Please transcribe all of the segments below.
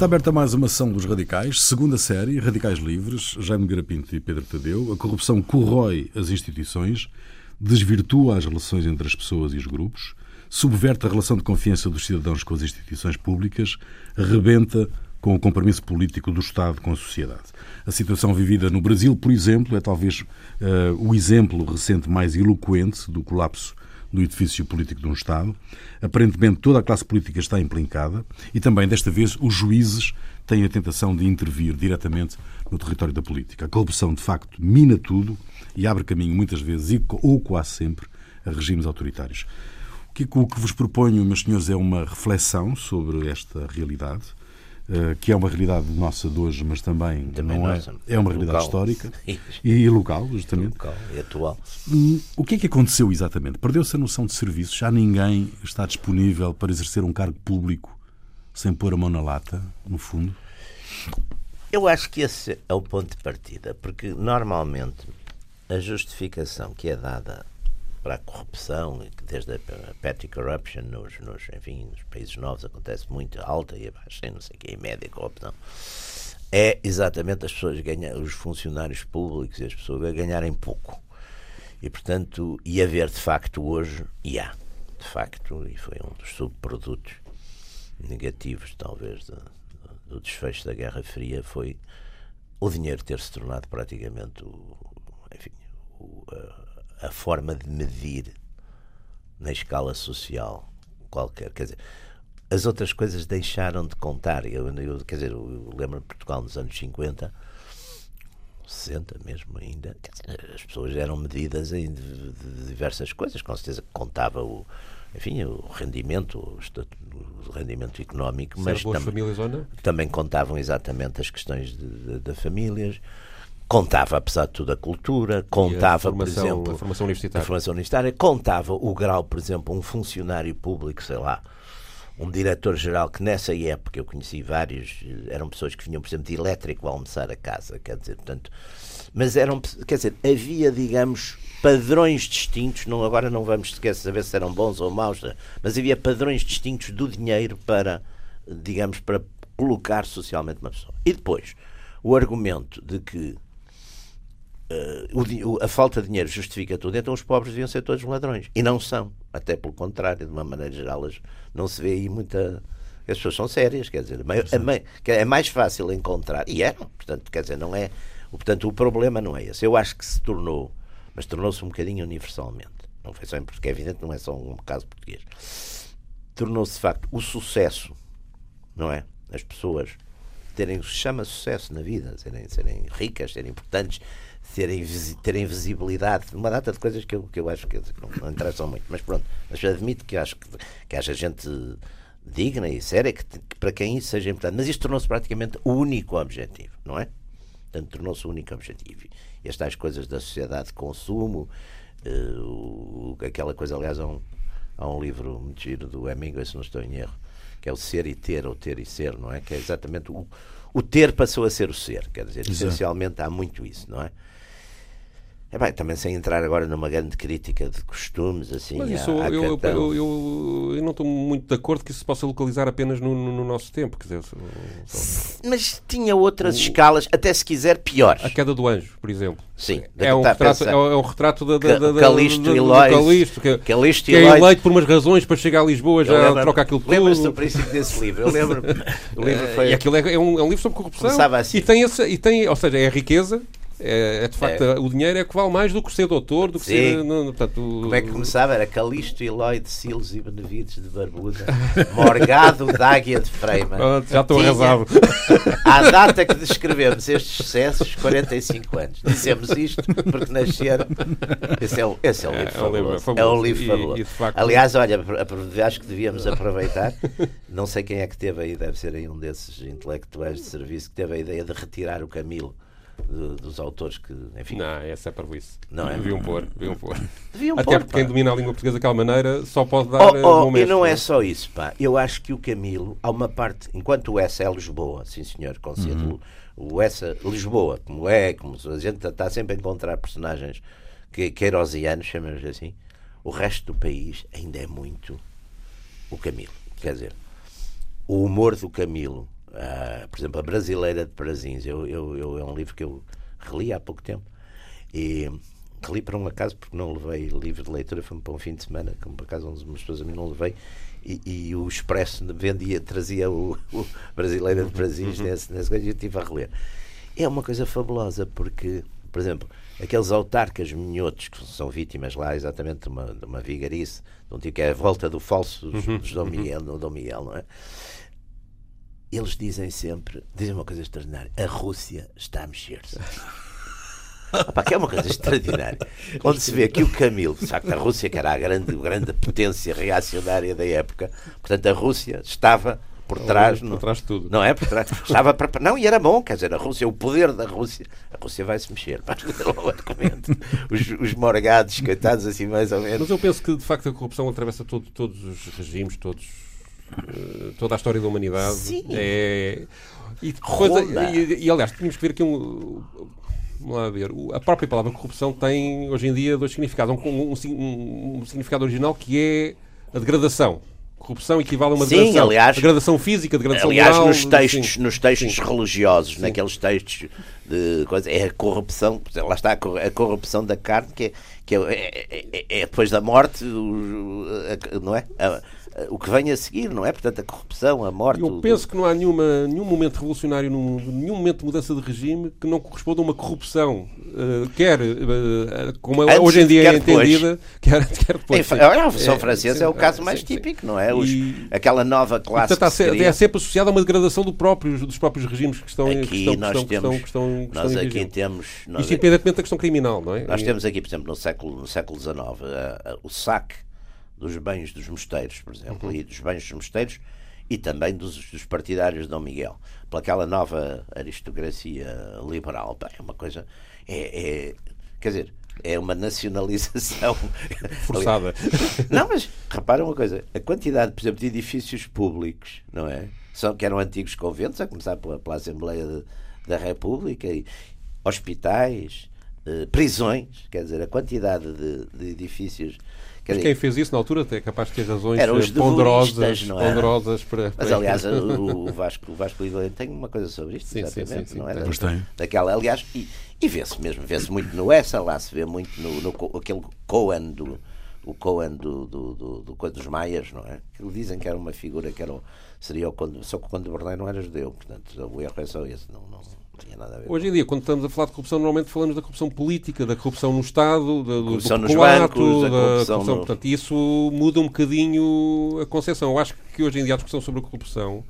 Está aberta mais uma sessão dos Radicais, segunda série, Radicais Livres, Jaime Garapinto e Pedro Tadeu. A corrupção corrói as instituições, desvirtua as relações entre as pessoas e os grupos, subverte a relação de confiança dos cidadãos com as instituições públicas, rebenta com o compromisso político do Estado com a sociedade. A situação vivida no Brasil, por exemplo, é talvez uh, o exemplo recente mais eloquente do colapso do edifício político de um Estado. Aparentemente, toda a classe política está implicada e também, desta vez, os juízes têm a tentação de intervir diretamente no território da política. A corrupção, de facto, mina tudo e abre caminho, muitas vezes, ou quase sempre, a regimes autoritários. O que, vos proponho, meus senhores, é uma reflexão sobre esta realidade que é uma realidade nossa de hoje, mas também, também não é, nossa, é, é uma realidade local. histórica e local, justamente. Local e atual. Hum, o que é que aconteceu exatamente? Perdeu-se a noção de serviço? Já ninguém está disponível para exercer um cargo público sem pôr a mão na lata, no fundo? Eu acho que esse é o ponto de partida, porque normalmente a justificação que é dada para a corrupção, desde a petty corruption nos, nos, enfim, nos países novos acontece muito alta e baixa, não sei o que, em média corrupção, é exatamente as pessoas ganham, os funcionários públicos e as pessoas ganharem pouco. E, portanto, e haver de facto hoje, e há, de facto, e foi um dos subprodutos negativos, talvez, do, do desfecho da Guerra Fria, foi o dinheiro ter se tornado praticamente o, enfim, o, a forma de medir na escala social qualquer. Quer dizer, as outras coisas deixaram de contar. Eu, eu quer dizer, eu lembro de Portugal nos anos 50, 60 mesmo ainda, dizer, as pessoas eram medidas em de, de diversas coisas, com certeza contava o, enfim, o rendimento, o, rendimento económico, mas tam também contavam exatamente as questões das famílias contava, apesar de tudo, a cultura, contava, a formação, por exemplo, a formação universitária. a formação universitária, contava o grau, por exemplo, um funcionário público, sei lá, um diretor-geral que nessa época eu conheci vários, eram pessoas que vinham, por exemplo, de elétrico a almoçar a casa, quer dizer, portanto, mas eram, quer dizer, havia, digamos, padrões distintos, não, agora não vamos sequer saber se eram bons ou maus, mas havia padrões distintos do dinheiro para, digamos, para colocar socialmente uma pessoa. E depois, o argumento de que uh, o, a falta de dinheiro justifica tudo, então os pobres deviam ser todos ladrões. E não são. Até pelo contrário, de uma maneira geral, não se vê aí muita. As pessoas são sérias, quer dizer, é, mais fácil encontrar. E é, portanto, quer dizer, não é. Portanto, o problema não é esse. Eu acho que se tornou, mas tornou-se um bocadinho universalmente. Não foi só em porque é evidente, não é só um caso português. Tornou-se, de facto, o sucesso, não é? As pessoas terem o que se chama sucesso na vida, serem, serem ricas, serem importantes, terem, terem visibilidade, uma data de coisas que eu, que eu acho que não, não interessam muito, mas pronto, mas admito que acho que, que haja gente digna e séria que, que para quem isso seja importante, mas isto tornou-se praticamente o único objetivo, não é? Portanto, tornou-se o único objetivo. E as tais coisas da sociedade de consumo, uh, aquela coisa, aliás, há um, há um livro muito giro do Hemingway, se não estou em erro, que é o ser e ter, ou ter e ser, não é? Que é exatamente o, o ter passou a ser o ser, quer dizer, Exato. essencialmente há muito isso, não é? É bem, também sem entrar agora numa grande crítica de costumes, assim. Mas isso, à, à eu, eu, eu, eu, não estou muito de acordo que isso se possa localizar apenas no, no, no nosso tempo. Quer dizer, só... Mas tinha outras o... escalas, até se quiser, piores. A queda do anjo, por exemplo. Sim. É um, retrato, é um retrato da, da, da, Calisto e Lois. Calisto, que, Calisto que é eleito por umas razões para chegar a Lisboa já troca aquilo tudo. Lembras-te do princípio desse livro? Eu lembro. o livro foi... E aquilo é, é, um, é um livro sobre corrupção. Assim. E tem, esse, e tem, ou seja, é a riqueza é, é, de facto, é. o dinheiro é que vale mais do que ser doutor, do que Sim. ser. Não, portanto, Como é que começava? Era Calisto, Eloy de Silos e Benevides de Barbuda, Morgado de Águia de Freima. já estou arrasado. À data que descrevemos estes sucessos, 45 anos. Dizemos isto porque nasceram. Esse é, o, esse é o livro é, fabuloso. É um livro fabuloso. Facto... Aliás, olha, acho que devíamos aproveitar. Não sei quem é que teve aí, deve ser aí um desses intelectuais de serviço que teve a ideia de retirar o Camilo de, dos autores que, enfim. Não, essa é para isso. Não é? Deviam pôr, deviam pôr. Deviam Até pôr, porque quem domina a língua portuguesa daquela maneira só pode dar. Oh, oh, e não é só isso, pá. Eu acho que o Camilo, há uma parte, enquanto o S é Lisboa, sim senhor, concedo uhum. o S é Lisboa, como é, como a gente está sempre a encontrar personagens que, queirosianos, chamamos assim, o resto do país ainda é muito o Camilo. Quer dizer, o humor do Camilo uh, por exemplo, A Brasileira de Prazins. Eu, eu, eu, é um livro que eu reli há pouco tempo. E reli para um acaso, porque não levei livro de leitura, foi para um fim de semana, como por acaso umas pessoas a mim não levei. E, e, o Expresso vendia, trazia o, o Brasileira de Prazins uhum. nesse, nesse coisa e eu estive a reler. É uma coisa fabulosa, porque, por exemplo, aqueles autarcas minhotos que são vítimas lá exatamente de uma, de uma vigarice, de um tipo que é a volta do falso uhum. dos Dom Miguel, no Dom Miguel, não é? Eles dizem sempre, dizem uma coisa extraordinária, a Rússia está a mexer-se. Opa, que é uma coisa extraordinária. Onde se vê que o Camilo, de facto, a Rússia, que era a grande, grande potência reacionária da época, portanto, a Rússia estava por trás. Por trás de tudo. Não é? Por trás. Estava para, não, e era bom, quer dizer, a Rússia, o poder da Rússia, a Rússia vai se mexer, para os, os morgados, coitados, assim, mais ou menos. Mas eu penso que, de facto, a corrupção atravessa todo, todos os regimes, todos, toda a história da humanidade. Sim. É. E, depois, e, e, aliás, tínhamos que ver aqui um. Vamos lá ver. A própria palavra corrupção tem hoje em dia dois significados. Um, um, um, um significado original que é a degradação corrupção equivale a uma sim, degradação, aliás, degradação física, degradação aliás, moral. nos textos, nos textos religiosos, sim. naqueles textos de coisa, é a corrupção, lá está a corrupção da carne, que é, que é, é, é, é depois da morte, não é? A, o que vem a seguir, não é? Portanto, a corrupção, a morte. Eu penso que não há nenhuma, nenhum momento revolucionário, nenhum momento de mudança de regime que não corresponda a uma corrupção, uh, quer uh, como Antes, hoje em dia é entendida, quer, quer depois. É, a Revolução é, Francesa é, é, o caso mais sim, típico, sim. não é? Os, e, aquela nova classe. Portanto, seria... é sempre associada a uma degradação do próprio, dos próprios regimes que estão aqui que estão, nós que temos, que estão, que nós aqui temos. Nós Isto independentemente da questão criminal, não é? Nós temos aqui, por exemplo, no século, no século XIX, uh, o saque dos bens dos mosteiros, por exemplo, uhum. e dos bens dos mosteiros e também dos, dos partidários de Dom Miguel, pelaquela nova aristocracia liberal. Bem, é uma coisa. É, é, quer dizer, é uma nacionalização forçada. não, mas repara uma coisa: a quantidade, por exemplo, de edifícios públicos, não é? São, que eram antigos conventos, a começar pela, pela Assembleia de, da República, e hospitais, eh, prisões, quer dizer, a quantidade de, de edifícios mas quem fez isso na altura é capaz de ter razões eh, ponderosas, ponderosas para, Mas aliás, o, Vasco, o Vasco Lido tem uma coisa sobre isto, sim, exatamente, sim, sim, não é? Pois tem. Daquela, aliás, e, e vê-se mesmo, vê-se muito no essa, lá se vê muito no, no aquele Cohen do o Cohen do, do, do, do, dos Maias, não é? Que dizem que era uma figura que era, seria o Conde, só que o Conde de Bernay não era judeu, portanto o erro é só esse, não, não, tinha nada a ver. Hoje em dia, quando estamos a falar de corrupção, normalmente falamos da corrupção política, da corrupção no Estado, da, corrupção do nos bancos, da corrupção, corrupção no... portanto, isso muda um bocadinho a concepção. Eu acho que hoje em dia a discussão sobre a corrupção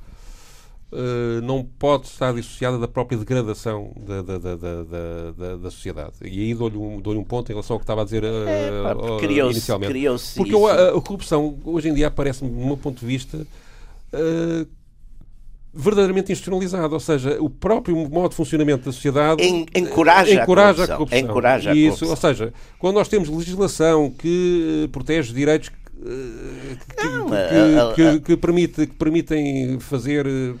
uh, não pode estar dissociada da própria degradação da, da, da, da, da sociedade. E aí dou-lhe um, dou um ponto em relação ao que estava a dizer uh, é, uh, criou inicialmente. Porque a, a, corrupção, hoje em dia, aparece-me, do meu ponto de vista, uh, verdadeiramente institucionalizado, ou seja, o próprio modo de funcionamento da sociedade encoraja, encoraja a corrupção. A corrupção. Encoraja isso, Ou seja, quando nós temos legislação que eh, protege direitos eh, que, Não, que, que, que, permite, que permitem fazer. Eh,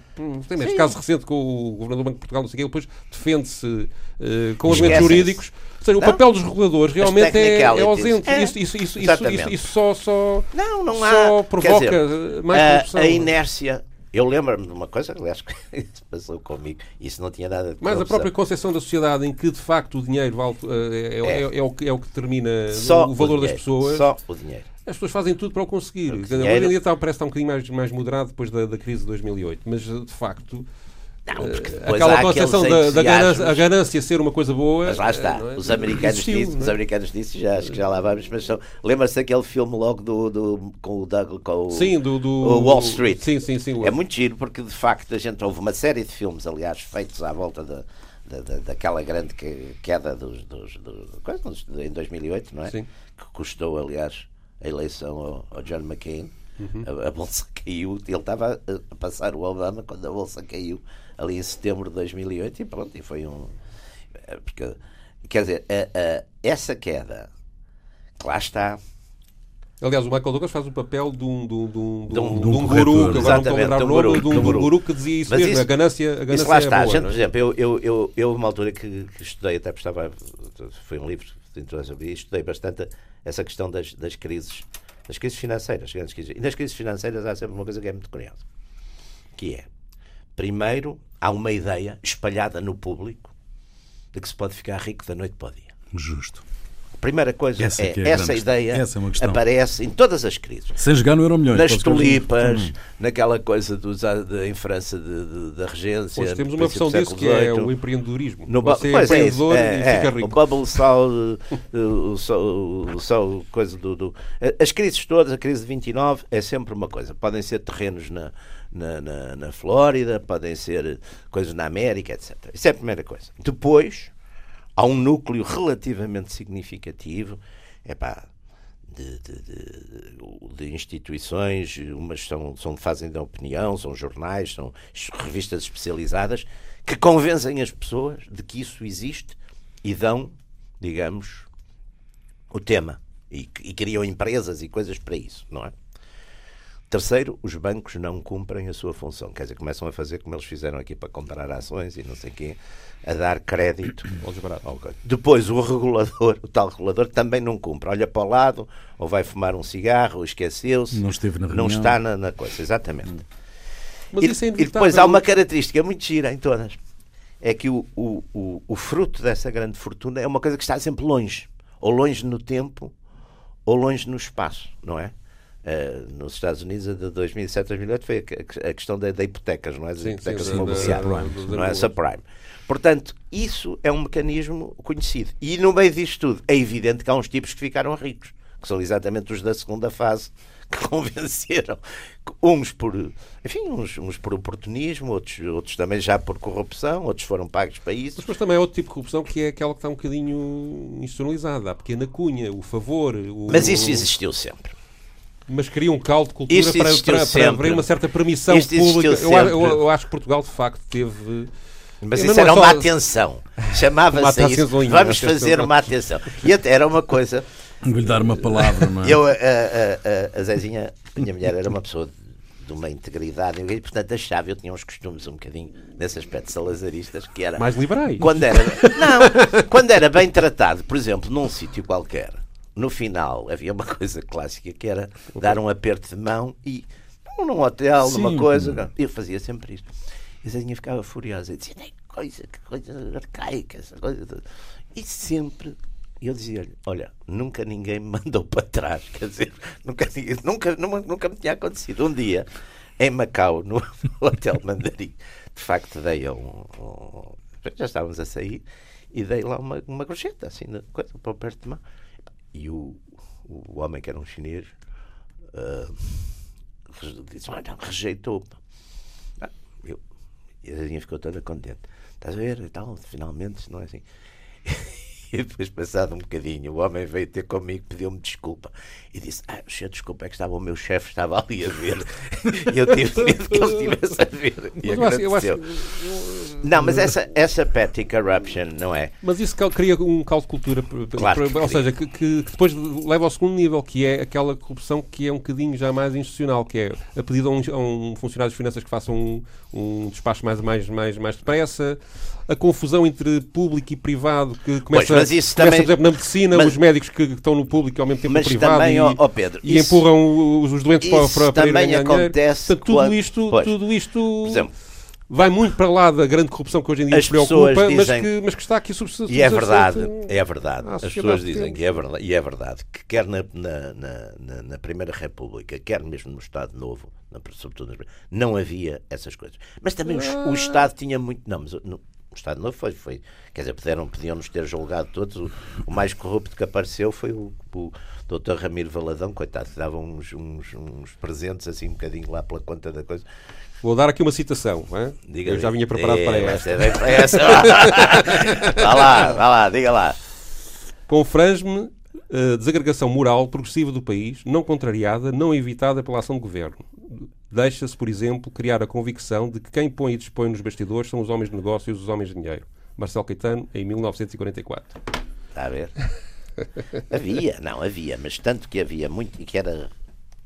tem este caso recente com o Governador do Banco de Portugal, não sei o quê, depois defende-se uh, com argumentos jurídicos. Ou seja, o papel dos reguladores realmente é, é ausente. É, isso, isso, isso, isso, só, só, não, não só há, provoca dizer, mais corrupção. A, a inércia eu lembro-me de uma coisa, aliás, que passou comigo, isso não tinha nada Mas a própria concepção da sociedade em que, de facto, o dinheiro vale, eh, é, é, é, é, o, que, é o que determina Só o valor o das pessoas. Só o dinheiro. As pessoas fazem tudo para o conseguir. O dinheiro... Hoje em dia está, parece estar um bocadinho mais, mais moderado depois da, da crise de 2008, mas, de facto, não, porque eh, aquela concepção da, da ganância, a ganância ser uma coisa boa. Mas lá está. É? Os americanos Existiu, disse, os é? americanos disse, já acho que já lá vamos, mas lembra-se daquele filme logo do, do com o Doug, com o, sim, do, do Wall Street. Sim, sim, sim. É muito giro porque de facto a gente houve uma série de filmes, aliás, feitos à volta da, da, daquela grande queda dos, dos, dos, em 2008, não é? Sim. Que custou, aliás, a eleição ao, ao John McCain. Uhum. A, a, bolsa caiu, ele estava a passar o Obama quando a bolsa caiu ali em setembro de 2008 e pronto, e foi um. Eh, porque, quer dizer, a, a, essa queda, que lá está. Aliás, o Michael Douglas faz o papel de um, de um, de um, de um, de um guru, que agora não estou a lembrar o nome, de um, guru. que dizia isso Mas mesmo, isso, a ganância, a ganância isso lá está. É boa, gente, por exemplo, eu, eu, eu, eu uma altura que, que estudei, até estava, foi um livro que sobre isso, estudei bastante essa questão das, das crises, das crises financeiras, grandes crises. E nas crises financeiras há sempre uma coisa que é muito curiosa, que é Primeiro, há uma ideia espalhada no público de que se pode ficar rico da noite para o dia. Justo. A primeira coisa Essa é, é essa ideia essa é aparece em todas as crises. Sem jogar no Euro Milhões. Nas tulipas, Hum. naquela coisa dos, de, em França de- de- da regência. Hoje temos uma versão disso que é o empreendedorismo. No Você é pois é empreendedor é, e é, fica O rico. bubble só, eh, o, só, o só coisa do, do- As crises todas, a crise de 29 é sempre uma coisa. Podem ser terrenos na, na, na, na Flórida, podem ser coisas na América, etc. Isso é a primeira coisa. Depois, há um núcleo relativamente significativo epá, de, de, de, de instituições, umas são, são, fazem da opinião, são jornais, são revistas especializadas, que convencem as pessoas de que isso existe e dão, digamos, o tema. E, e criam empresas e coisas para isso, não é? Terceiro, os bancos não cumprem a sua função. Quer dizer, começam a fazer como eles fizeram aqui para comprar ações e não sei o quê, a dar crédito. Depois, o regulador, o tal regulador, também não cumpre. Olha para o lado, ou vai fumar um cigarro, ou esqueceu-se. Não esteve na Não reunião. está na, na coisa, exatamente. Mas E, isso é e depois há uma característica muito gira em todas. É que o, o, o, o fruto dessa grande fortuna é uma coisa que está sempre longe. Ou longe no tempo, ou longe no espaço, não é? Eh, nos Estados Unidos, a de 2007 2008, foi a, a questão da, da hipotecas, não é? Das Sim, hipotecas sim, imobiliárias, da- da- não é? da- Subprime. Portanto, isso é um mecanismo conhecido. E no meio disto tudo, é evidente que há uns tipos que ficaram ricos, que são exatamente os da segunda fase, que convenceram. Uns por, enfim, uns, uns por oportunismo, outros, outros também já por corrupção, outros foram pagos para Mas isso. depois também há outro tipo de corrupção que é aquela que está um bocadinho institucionalizada. A pequena cunha, o favor. O... Mas isso existiu sempre. Mas cria um caldo de cultura para, para, para haver uma certa permissão Isto pública. Eu, eu- eu acho que Portugal, de facto, teve. Mas isso era só- uma atenção. Chamava-se isso. Vamos fazer uma atenção. E até era uma coisa. Vou-lhe dar uma palavra, não é? Eu, a, a, a, a Zezinha, a minha mulher, era uma pessoa de, de uma integridade, e portanto achava, eu tinha uns costumes um bocadinho nesse aspecto salazaristas, que era. Mais liberais. Quando era, não, quando era bem tratado, por exemplo, num sítio qualquer, no final havia uma coisa clássica que era dar um aperto de mão e num- hotel, numa Sim. coisa. Eu fazia sempre isto. E a Zezinha ficava furiosa e dizia: "Nem coisa, que coisa arcaica, essa coisa. toda." E sempre. Eu dizia-lhe: Olha, nunca ninguém me mandou para trás. Quer dizer, nunca, nunca, nunca, nunca me tinha acontecido. Um dia, em Macau, no, no Hotel Mandarim, de facto dei a um, um- Já estávamos a sair e dei lá uma, uma gorjeta, assim, coisa, para perto de mão. E o, o homem, que era um chinês, re- disse: Olha, rejeitou-me. Ah, eu, e a Zezinha ficou toda contente. Estás a ver? E tal, finalmente, não é assim. E depois, passado um bocadinho, o homem veio ter comigo, pediu-me desculpa e disse: Ah, o senhor, desculpa, é que estava o meu chefe, estava ali a ver. E eu tive medo que ele estivesse a ver. E Mas eu acho, eu acho-. Não, mas essa, essa petty corruption, não é? Mas isso cria um caldo de cultura, Claro que ou seja, que, que- que depois leva ao segundo nível, que é aquela corrupção que é um bocadinho já mais institucional, que é a pedido a um, a um funcionário de finanças que faça um, um despacho mais, mais, mais, mais depressa, a confusão entre público e privado, que começa, mas isso começa também- por exemplo, na medicina, mas- os médicos que estão no público e ao mesmo tempo no privado também, e, ó Pedro, e isso- empurram os, os doentes para, para, para irem também dinheiro. acontece Portanto, tudo quando- isto, pois. tudo isto vai muito para lá da grande corrupção que hoje em dia As nos preocupa, pessoas mas, dizem- que, mas que está aqui subs- E é verdade, é verdade. à As pessoas dizem que é verdade, e é verdade, que quer na, na, na, na- Primeira República, quer mesmo no Estado Novo, sobretudo nas- não havia essas coisas. Mas também o, Ah. o Estado tinha muito. Não, mas o- no, o Estado Novo foi, foi. Quer dizer, puderam, podiam-nos ter julgado todos. O, o mais corrupto que apareceu foi o, o Dr. Ramiro Valadão, coitado, que dava uns, uns, uns presentes assim um bocadinho lá pela conta da coisa. Vou dar aqui uma citação. Diga Eu já vinha preparado é, para esta. bem para essa. vá lá, vá lá, diga lá. Confrange-me a desagregação moral progressiva do país, não contrariada, não evitada pela ação do governo. Deixa-se, por exemplo, criar a convicção de que quem põe e dispõe nos bastidores são os homens de negócios e os homens de dinheiro. Marcelo Caetano, em 1944. Está a ver? havia, não, havia, mas tanto que havia muito e que era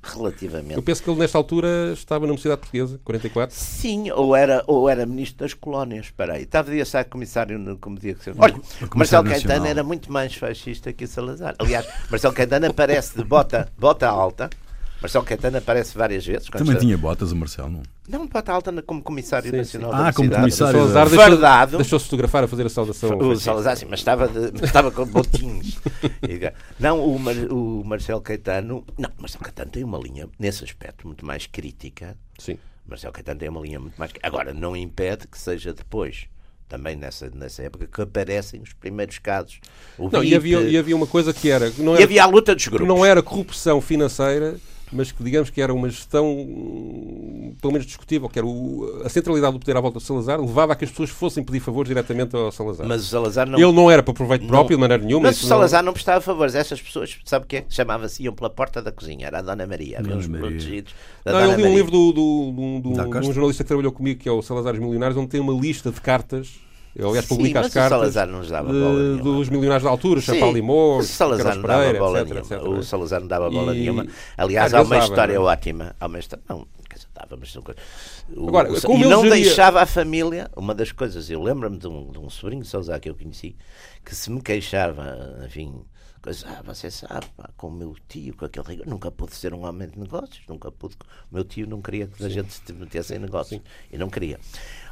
relativamente. Eu penso que ele, nesta altura, estava na Universidade Portuguesa, 44. Sim, ou era, ou era ministro das colónias. Espera aí, estava a ser comissário no como dia que se... Olha, Marcelo. Caetano era muito mais fascista que o Salazar. Aliás, Marcelo Caetano aparece de bota, bota alta, Marcelo Caetano aparece várias vezes. Também está... tinha botas, o Marcelo, não? Não, bota alta como comissário sim, nacional sim. Ah, como comissário. O Salazar deixou, deixou-se fotografar a fazer a saudação. O Salazar, sim, mas estava, de, estava com botinhos. não, o, Mar, o Marcelo Caetano... Não, o Marcelo Caetano tem uma linha, nesse aspecto, muito mais crítica. Sim. Marcelo Caetano tem uma linha muito mais... Agora, não impede que seja depois também nessa, nessa época, que aparecem os primeiros casos. O não, e, havia, e havia uma coisa que era. Não era, e havia a luta dos grupos. Não era corrupção financeira, mas que digamos que era uma gestão pelo menos discutível, que era o, a centralidade do poder à volta de Salazar levava a que as pessoas fossem pedir favores diretamente ao Salazar. Mas o Salazar não... Ele não era para proveito próprio não, de maneira nenhuma. Mas o Salazar não... não prestava favores. Essas pessoas, sabe o quê? Chamava-se, iam pela porta da cozinha. Era a Dona Maria. Havia uns protegidos. Não, eu li um livro do, do, do, do, de um jornalista que trabalhou comigo, que é o Salazar Milionários, onde tem uma lista de cartas eu, aliás, publica as cartas de, dos milionários da altura, Champalimau, o Salazar não dava bola etc, nenhuma. Etc, o Salazar não dava bola e... nenhuma. Aliás, há uma história não? É? ótima. Há uma história... Não, dava, mas... O, Agora, o, e não geria... deixava a família... Uma das coisas, eu lembro-me de, um, de um sobrinho de Salazar que eu conheci, que se me queixava, enfim... Ah, você sabe, pá, com o meu tio, com aquele rigor, nunca pude ser um homem de negócios, nunca pude. O meu tio não queria que a gente se metesse em negócios. Sim. E não queria.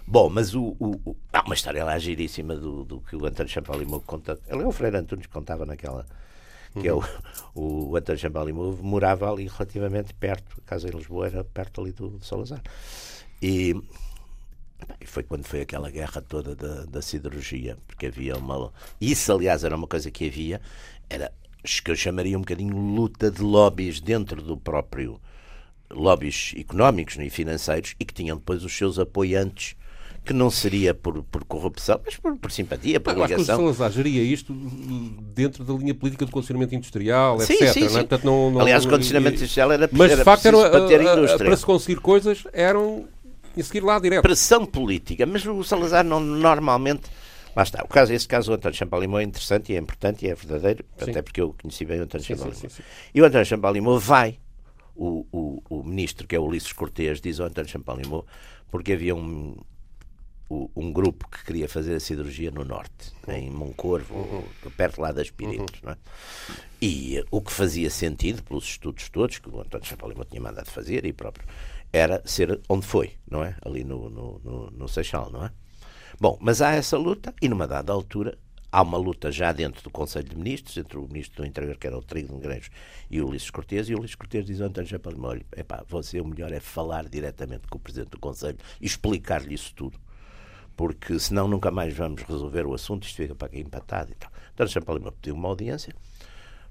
Bom, mas o, o, o, há uma história lá giríssima do, do que o António Champalimau conta. Ele é o Freire Antunes que contava naquela. Que é o, o, o António Champalimau morava ali relativamente perto, a casa em Lisboa era perto ali do, do Salazar. E, e foi quando foi aquela guerra toda da, da siderurgia, porque havia uma. Isso, aliás, era uma coisa que havia, era que eu chamaria um bocadinho luta de lobbies dentro do próprio lobbies económicos e financeiros e que tinham depois os seus apoiantes que não seria por, por corrupção, mas por, por simpatia, por ligação. Acho que o Salazar geria isto dentro da linha política do condicionamento industrial, sim, etc. Sim. Não é? Portanto, não, não, Aliás, o condicionamento industrial era Mas, era de facto, era, para ter indústria. Para se conseguir coisas, eram e seguir lá direto. Pressão política, mas o Salazar não, normalmente... Lá está. O caso, esse caso do António Champalimau é interessante e é importante e é verdadeiro, sim. até porque eu conheci bem o António Champalimau. E o António Champalimau vai, o, o, o ministro, que é o Ulisses Cortês, diz ao António Champalimau, porque havia um, um grupo que queria fazer a cirurgia no norte, em Moncorvo, uhum. perto lá das Piritos. Uhum. É? E o que fazia sentido, pelos estudos todos, que o António Champalimau tinha mandado fazer e próprio, era ser onde foi, não é? Ali no, no, no, no Seixal, não é? Bom, mas há essa luta e numa dada altura há uma luta já dentro do Conselho de Ministros, entre o Ministro do Interior, que era o Trigo Negreiros, e o Ulisses Cortes, e o Ulisses Cortes diz ao António Chapalimau, olha, epá, você o melhor é falar diretamente com o Presidente do Conselho e explicar-lhe isso tudo porque senão nunca mais vamos resolver o assunto, isto fica para aqui empatado e tal. Então, Champalimau pediu uma audiência,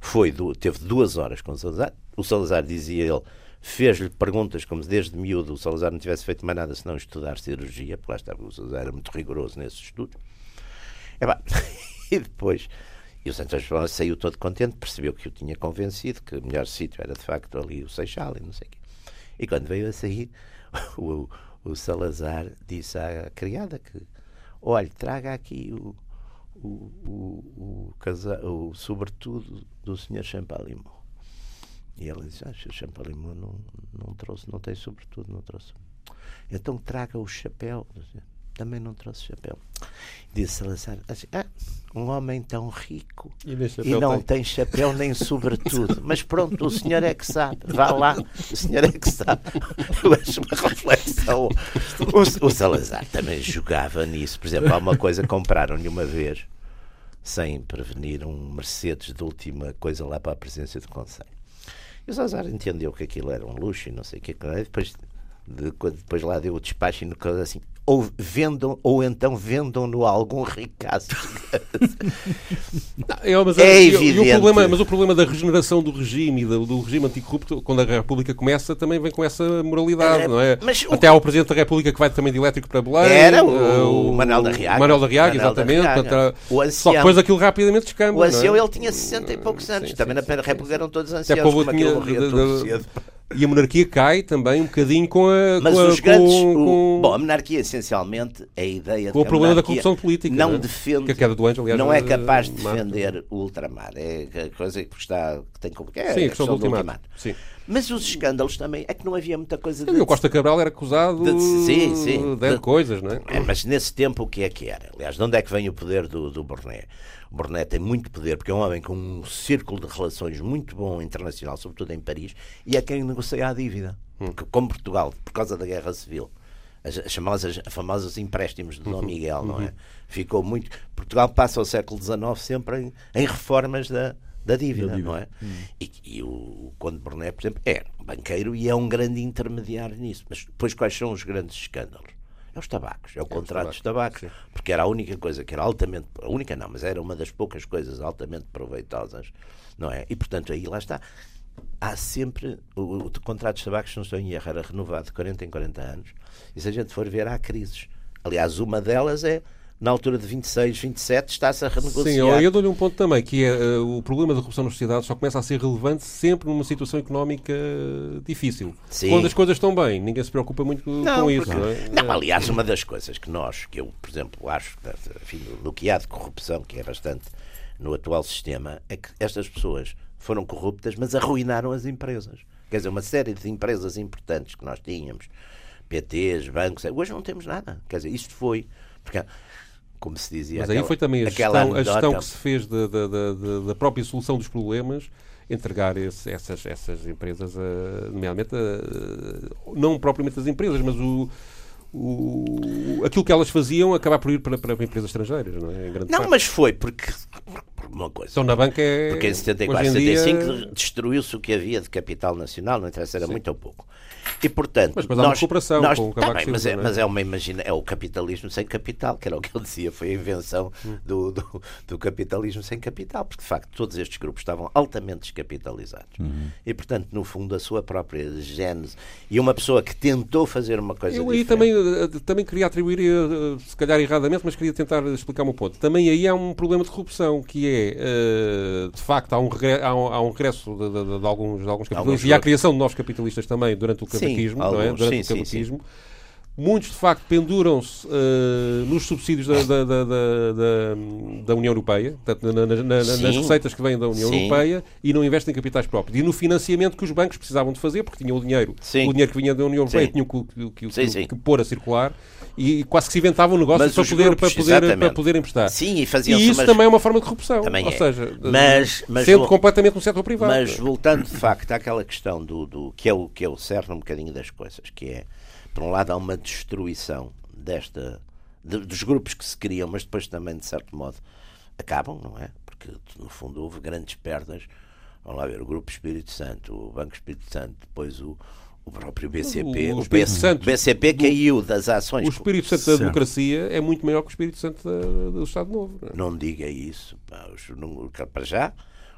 foi teve duas horas com o Salazar, o Salazar dizia ele, fez-lhe perguntas como desde miúdo o Salazar não tivesse feito mais nada senão estudar cirurgia, porque lá estava, o Salazar era muito rigoroso nesses estudos. E, e depois, e o Santos João saiu todo contente, percebeu que o tinha convencido, que o melhor sítio era de facto ali o Seixal e não sei o quê. E quando veio a sair, o, o Salazar disse à criada que, olhe, traga aqui o, o, o, o, casa, o sobretudo do Sr. Champalimau. E ela disse, ah, o Champalimau não, não trouxe, não tem sobretudo, não trouxe. Então traga o chapéu também não trouxe chapéu. Disse Salazar, assim, ah, um homem tão rico e, e não tem. tem. chapéu nem sobretudo. Mas pronto, o senhor é que sabe. Vá lá, o senhor é que sabe. Eu acho uma reflexão. O, o Salazar também jogava nisso. Por exemplo, há uma coisa, compraram-lhe uma vez, sem prevenir, um Mercedes de última coisa lá para a presença do Conselho. E o Salazar entendeu que aquilo era um luxo e não sei o que. Depois, depois lá deu o despacho e no caso assim, ou vendam, ou então vendam-no a algum ricaço. é, mas, é evidente. o problema, mas o problema da regeneração do regime e do, do, regime anticorrupto, quando a República começa, também vem com essa moralidade, é, não é? Até o... há o Presidente da República que vai também de elétrico para Belém. Era o, uh, o Manuel da Riaga. Manuel da Riaga, exatamente. Da Riaga. o ancião, Só depois aquilo rapidamente descamba. O ancião, é? ele tinha 60 e poucos anos. Sim, também sim, na República eram todos anciãos, como tinha, morria de, de, cedo. E a monarquia cai também um bocadinho com a. Mas com os a, grandes. Com, com... Bom, a monarquia essencialmente é a ideia com o problema da corrupção política. Não, é? defende. Que a queda do Anjo, aliás, não é capaz de defender o ultramar. É a coisa que está. Que tem que. É Sim, a questão, do ultimato. Sim. Mas os escândalos também é que não havia muita coisa de. O Costa Cabral era acusado de, sim, sim, de, de coisas, não é? é? Mas nesse tempo o que é que era? Aliás, de onde é que vem o poder do, do Borné? O Brunet tem muito poder, porque é um homem com um círculo de relações muito bom internacional, sobretudo em Paris, e é quem negocia a dívida. Porque, como Portugal, por causa da Guerra Civil, as, as famosas, as empréstimos de Dom uhum. Miguel, não é? Uhum. Ficou muito. Portugal passa o século XIX sempre em, em reformas da, da dívida, da dívida. não é? Hum. E, e, o Conde Brunet, por exemplo, é um banqueiro e é um grande intermediário nisso. Mas depois quais são os grandes escândalos? É os tabacos, é o é contrato dos tabacos, porque era a única coisa que era altamente, a única não, mas era uma das poucas coisas altamente proveitosas, não é? E portanto aí lá está. Há sempre, o, o contrato de tabacos, não estou em erro, era renovado de 40 em 40 anos, e se a gente for ver, há crises. Aliás, uma delas é na altura de 26, 27, está-se a renegociar. Sim, eu dou-lhe um ponto também, que é uh, o problema da corrupção na sociedade só começa a ser relevante sempre numa situação económica difícil. Sim. Quando as coisas estão bem, ninguém se preocupa muito não, com isso. Não, é? não, aliás, uma das coisas que nós, que eu, por exemplo, acho, enfim, do que há de corrupção, que é bastante no atual sistema, é que estas pessoas foram corruptas, mas arruinaram as empresas. Quer dizer, uma série de empresas importantes que nós tínhamos, PTs, bancos, hoje não temos nada. Quer dizer, isto foi. Porque como se dizia. Mas aí foi também a gestão, a gestão, que se fez da, própria solução dos problemas entregar esse, essas, essas empresas, a, nomeadamente, a, não propriamente as empresas, mas o, o, aquilo que elas faziam acabar por ir para, para empresas estrangeiras, não é? não, parte. mas foi porque uma coisa. Então na banca é. Porque em 74, em 75 dia... destruiu-se o que havia de capital nacional, não interessa, era Sim. muito ou pouco. E portanto. Mas, mas há uma cooperação nós, com o tá bem, mas, é, é, mas é uma imagina, é o capitalismo sem capital, que era o que ele dizia, foi a invenção hum. do, do, do, capitalismo sem capital, porque de facto todos estes grupos estavam altamente descapitalizados. Uhum. E portanto, no fundo, a sua própria gênese. E uma pessoa que tentou fazer uma coisa. Eu aí também, eh, também queria atribuir, eh, se calhar erradamente, mas queria tentar explicar o meu ponto. Também aí há um problema de corrupção, que é, eh, de facto, há um, regresso, há um, há um regresso de, de, de, alguns, de alguns capitalistas e há a criação de novos capitalistas também durante o cavaquismo, não é? Durante sim, o cavaquismo. Sim, sim. Muitos, de facto, penduram-se uh, nos subsídios da, da, da, da, União Europeia, portanto, na, na, na, nas receitas que vêm da União Sim. Europeia, e não investem em capitais próprios. E no financiamento que os bancos precisavam de fazer, porque tinham o dinheiro, Sim. o dinheiro que vinha da União Europeia, tinham que, que, que, que, pôr a circular, e quase que se inventavam um negócio para poder, grupos, para, poder, para poder emprestar. Sim, e, e isso mas... também é uma forma de corrupção. Também Ou é. seja, mas, mas sendo completamente no setor privado. Mas voltando, de facto, àquela questão do, do que, é o, que é o cerne um bocadinho das coisas, que é por um lado, há uma destruição desta, de, dos grupos que se criam, mas depois também, de certo modo, acabam, não é? Porque, no fundo, houve grandes perdas. Vamos lá ver, o Grupo Espírito Santo, o Banco Espírito Santo, depois o, o próprio BCP. O, o, BC, Santo, BCP caiu das ações. O Espírito Santo da democracia é muito maior que o Espírito Santo da, do Estado Novo. Não, é? não diga isso. Não, para já,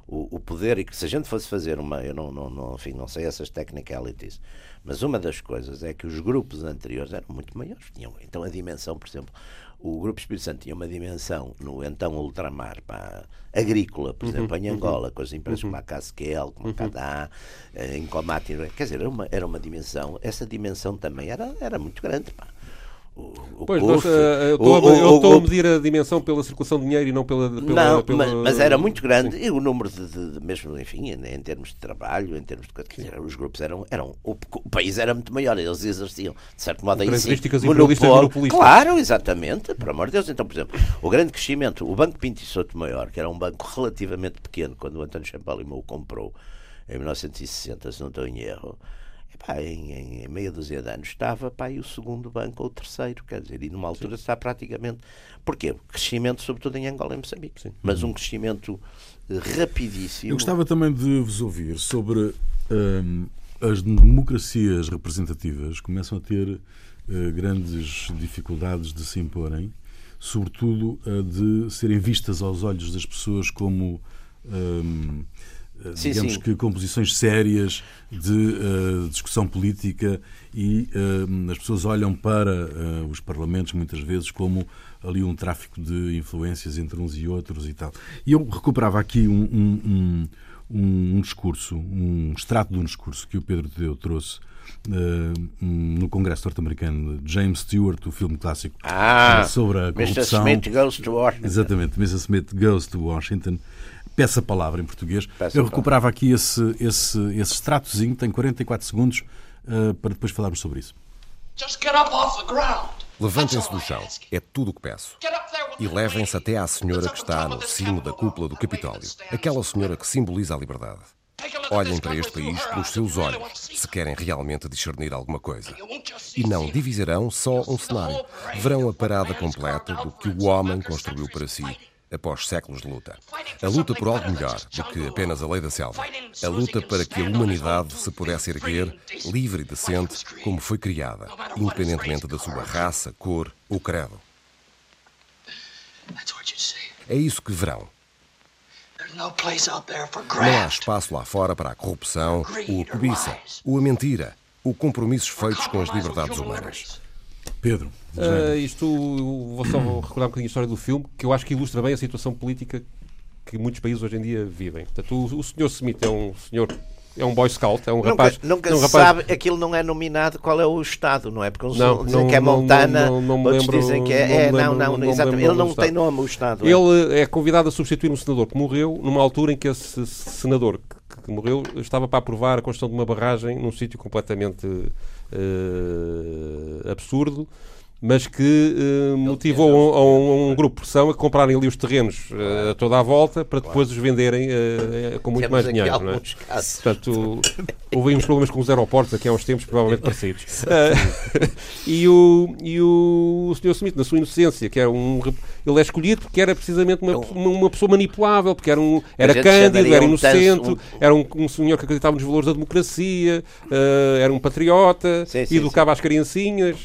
o, o, poder, e que se a gente fosse fazer uma. Eu não, não, não, enfim, não sei essas technicalities, mas uma das coisas é que os grupos anteriores eram muito maiores. Tinham, então a dimensão, por exemplo, o Grupo Espírito Santo tinha uma dimensão no então ultramar pá, agrícola, por exemplo, uhum, em uhum. Angola, uhum. com as empresas uhum. como a Casquel, como a uhum. Cadá, eh, em Comate, quer dizer, era uma, era uma dimensão, essa dimensão também era, era muito grande. Pá o, pois, mas, uh, eu estou a medir a dimensão pela circulação de dinheiro e não pela. pela não, pela, mas, mas, era muito grande Sim. e o número de, de, de, mesmo, enfim, em termos de trabalho, em termos de. Quer dizer, os grupos eram. eram o, o, país era muito maior, eles exerciam, de certo modo, aí Características sim, monopólio. Claro, exatamente, por amor de Deus. Então, por exemplo, o grande crescimento, o Banco Pinto e Souto Maior, que era um banco relativamente pequeno quando o António Champalimau o comprou em 1960, se não estou em erro Pá, em, em, meia dúzia de anos estava pá, o segundo banco ou o terceiro, quer dizer, e numa altura Sim. está praticamente. Porquê? Crescimento, sobretudo em Angola e Moçambique. Sim. Mas um crescimento rapidíssimo. Eu gostava também de vos ouvir sobre hum, as democracias representativas começam a ter uh, grandes dificuldades de se imporem, sobretudo uh, de serem vistas aos olhos das pessoas como. Um, eh, sim, digamos sim. que composições sérias de uh, discussão política e uh, as pessoas olham para uh, os parlamentos muitas vezes como ali um tráfico de influências entre uns e outros e tal. E eu recuperava aqui um, um, um, um discurso, um extrato de um discurso que o Pedro Tadeu trouxe no Congresso norte-americano de James Stewart, o filme clássico ah, sobre a corrupção. Mr. Smith Goes to Washington. Exatamente, Mr. Smith Goes to Washington peça palavra em português. Peça Eu recuperava aqui esse, esse, esse extratozinho, tem 44 segundos uh, para depois falarmos sobre isso. Levantem-se do chão, é tudo o que peço. E levem-se até à senhora que está no cimo da cúpula do Capitólio, aquela senhora que simboliza a liberdade. Olhem para este país pelos seus olhos, se querem realmente discernir alguma coisa. E não divisarão só um cenário, verão a parada completa do que o homem construiu para si após séculos de luta. A luta por algo melhor do que apenas a lei da selva. A luta para que a humanidade se pudesse erguer livre e decente como foi criada, independentemente da sua raça, cor ou credo. É isso que verão. Não há espaço lá fora para a corrupção, ou a cobiça, ou a mentira, ou compromissos feitos com as liberdades humanas. Pedro. Uh, isto, vou só recordar um bocadinho a história do filme, que eu acho que ilustra bem a situação política que muitos países hoje em dia vivem. Portanto, o, o senhor Smith é um senhor é um boy scout, é um nunca, rapaz. Nunca é um se rapaz... sabe, aquilo não é nominado qual é o estado, não é? Porque uns Não, dizem não, que é não, Montana, não, não me outros lembro- dizem que é. não é, não, lembro- não, não me exatamente. Ele não tem nome, o estado. é. Ele é convidado a substituir um senador que morreu numa altura em que esse senador que, que morreu estava para aprovar a construção de uma barragem num sítio completamente eh, absurdo, mas que eh, motivou a um, a um grupo de pressão a comprarem ali os terrenos eh, a toda a volta para depois os venderem eh, com muito Temos mais dinheiro. não é? Portanto, houve uns problemas com os aeroportos aqui há uns tempos, provavelmente parecidos. Ah, e, o, e o Sr. Smith, na sua inocência, que era um. Ele é escolhido porque era precisamente uma, uma, uma pessoa manipulável, porque era, um, era cândido, era inocente, um- era um, um senhor que acreditava nos valores da democracia, ah, era um patriota, Sim, sim, educava as criancinhas,